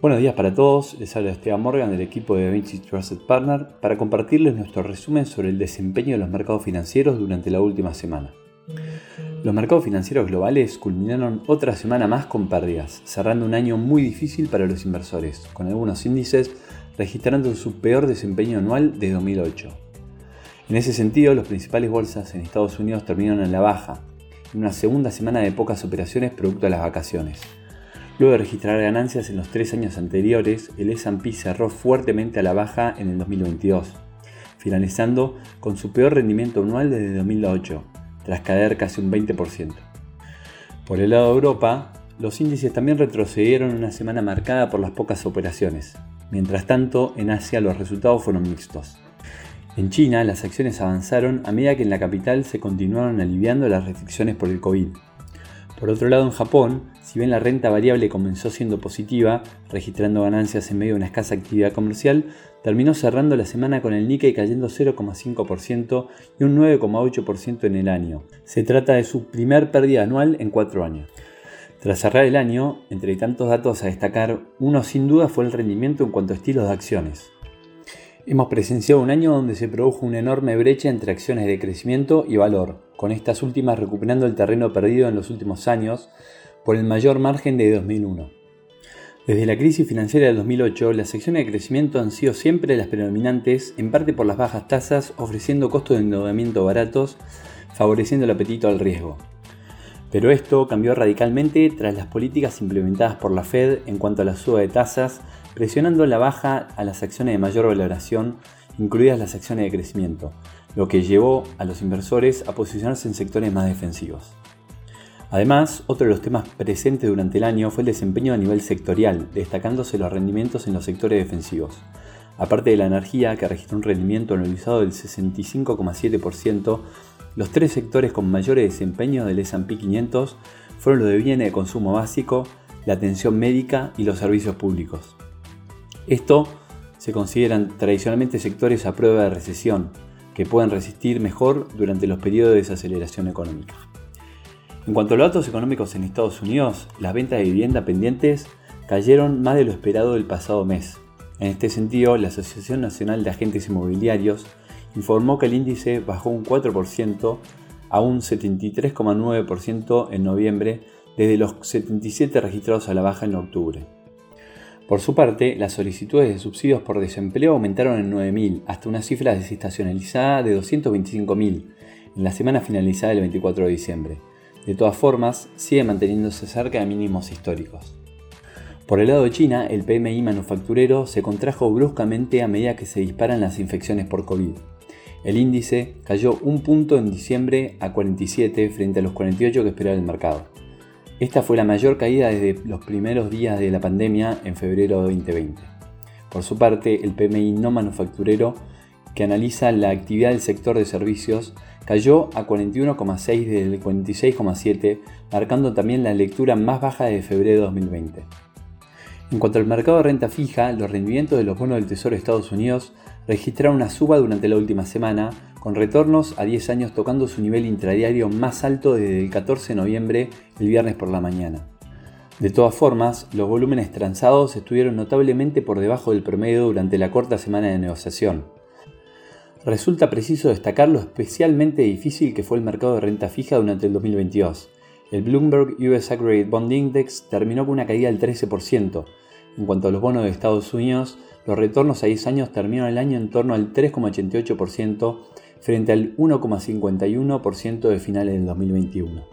Buenos días para todos, les habla Esteban Morgan del equipo de Vinci Trusted Partner para compartirles nuestro resumen sobre el desempeño de los mercados financieros durante la última semana. Los mercados financieros globales culminaron otra semana más con pérdidas, cerrando un año muy difícil para los inversores, con algunos índices registrando su peor desempeño anual de 2008. En ese sentido, las principales bolsas en Estados Unidos terminaron en la baja, en una segunda semana de pocas operaciones producto de las vacaciones. Luego de registrar ganancias en los tres años anteriores, el S&P cerró fuertemente a la baja en el 2022, finalizando con su peor rendimiento anual desde 2008, tras caer casi un 20%. Por el lado de Europa, los índices también retrocedieron una semana marcada por las pocas operaciones. Mientras tanto, en Asia los resultados fueron mixtos. En China, las acciones avanzaron a medida que en la capital se continuaron aliviando las restricciones por el COVID. Por otro lado, en Japón, si bien la renta variable comenzó siendo positiva, registrando ganancias en medio de una escasa actividad comercial, terminó cerrando la semana con el Nikkei cayendo 0,5% y un 9,8% en el año. Se trata de su primer pérdida anual en cuatro años. Tras cerrar el año, entre tantos datos a destacar, uno sin duda fue el rendimiento en cuanto a estilos de acciones. Hemos presenciado un año donde se produjo una enorme brecha entre acciones de crecimiento y valor, con estas últimas recuperando el terreno perdido en los últimos años por el mayor margen de 2001. Desde la crisis financiera del 2008, las acciones de crecimiento han sido siempre las predominantes, en parte por las bajas tasas, ofreciendo costos de endeudamiento baratos, favoreciendo el apetito al riesgo. Pero esto cambió radicalmente tras las políticas implementadas por la Fed en cuanto a la suba de tasas, presionando la baja a las acciones de mayor valoración, incluidas las acciones de crecimiento, lo que llevó a los inversores a posicionarse en sectores más defensivos. Además, otro de los temas presentes durante el año fue el desempeño a nivel sectorial, destacándose los rendimientos en los sectores defensivos. Aparte de la energía, que registró un rendimiento anualizado del 65,7%, los tres sectores con mayor desempeño del S&P 500 fueron los de bienes de consumo básico, la atención médica y los servicios públicos. Esto se consideran tradicionalmente sectores a prueba de recesión, que pueden resistir mejor durante los periodos de desaceleración económica. En cuanto a los datos económicos en Estados Unidos, las ventas de vivienda pendientes cayeron más de lo esperado el pasado mes. En este sentido, la Asociación Nacional de Agentes Inmobiliarios informó que el índice bajó un 4% a un 73,9% en noviembre desde los 77 registrados a la baja en octubre. Por su parte, las solicitudes de subsidios por desempleo aumentaron en 9.000 hasta una cifra desestacionalizada de 225.000 en la semana finalizada el 24 de diciembre. De todas formas, sigue manteniéndose cerca de mínimos históricos. Por el lado de China, el PMI manufacturero se contrajo bruscamente a medida que se disparan las infecciones por COVID. El índice cayó un punto en diciembre a 47 frente a los 48 que esperaba el mercado. Esta fue la mayor caída desde los primeros días de la pandemia en febrero de 2020. Por su parte, el PMI no manufacturero, que analiza la actividad del sector de servicios, cayó a 41,6 desde el 46,7, marcando también la lectura más baja de febrero de 2020. En cuanto al mercado de renta fija, los rendimientos de los bonos del Tesoro de Estados Unidos registraron una suba durante la última semana, con retornos a 10 años tocando su nivel intradiario más alto desde el 14 de noviembre, el viernes por la mañana. De todas formas, los volúmenes transados estuvieron notablemente por debajo del promedio durante la corta semana de negociación. Resulta preciso destacar lo especialmente difícil que fue el mercado de renta fija durante el 2022. El Bloomberg US Aggregate Bond Index terminó con una caída del 13%. En cuanto a los bonos de Estados Unidos, los retornos a 10 años terminaron el año en torno al 3,88% frente al 1,51% de finales del 2021.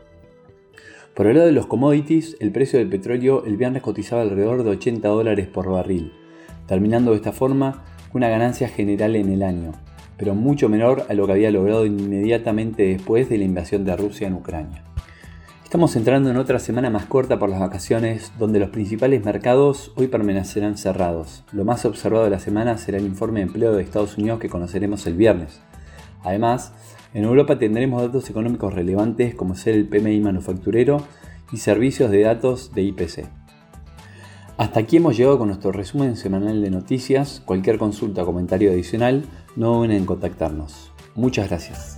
Por el lado de los commodities, el precio del petróleo el viernes cotizaba alrededor de 80 dólares por barril, terminando de esta forma una ganancia general en el año, pero mucho menor a lo que había logrado inmediatamente después de la invasión de Rusia en Ucrania. Estamos entrando en otra semana más corta por las vacaciones, donde los principales mercados hoy permanecerán cerrados. Lo más observado de la semana será el informe de empleo de Estados Unidos que conoceremos el viernes. Además, en Europa tendremos datos económicos relevantes como ser el PMI manufacturero y servicios de datos de IPC. Hasta aquí hemos llegado con nuestro resumen semanal de noticias. Cualquier consulta o comentario adicional, no duden en contactarnos. Muchas gracias.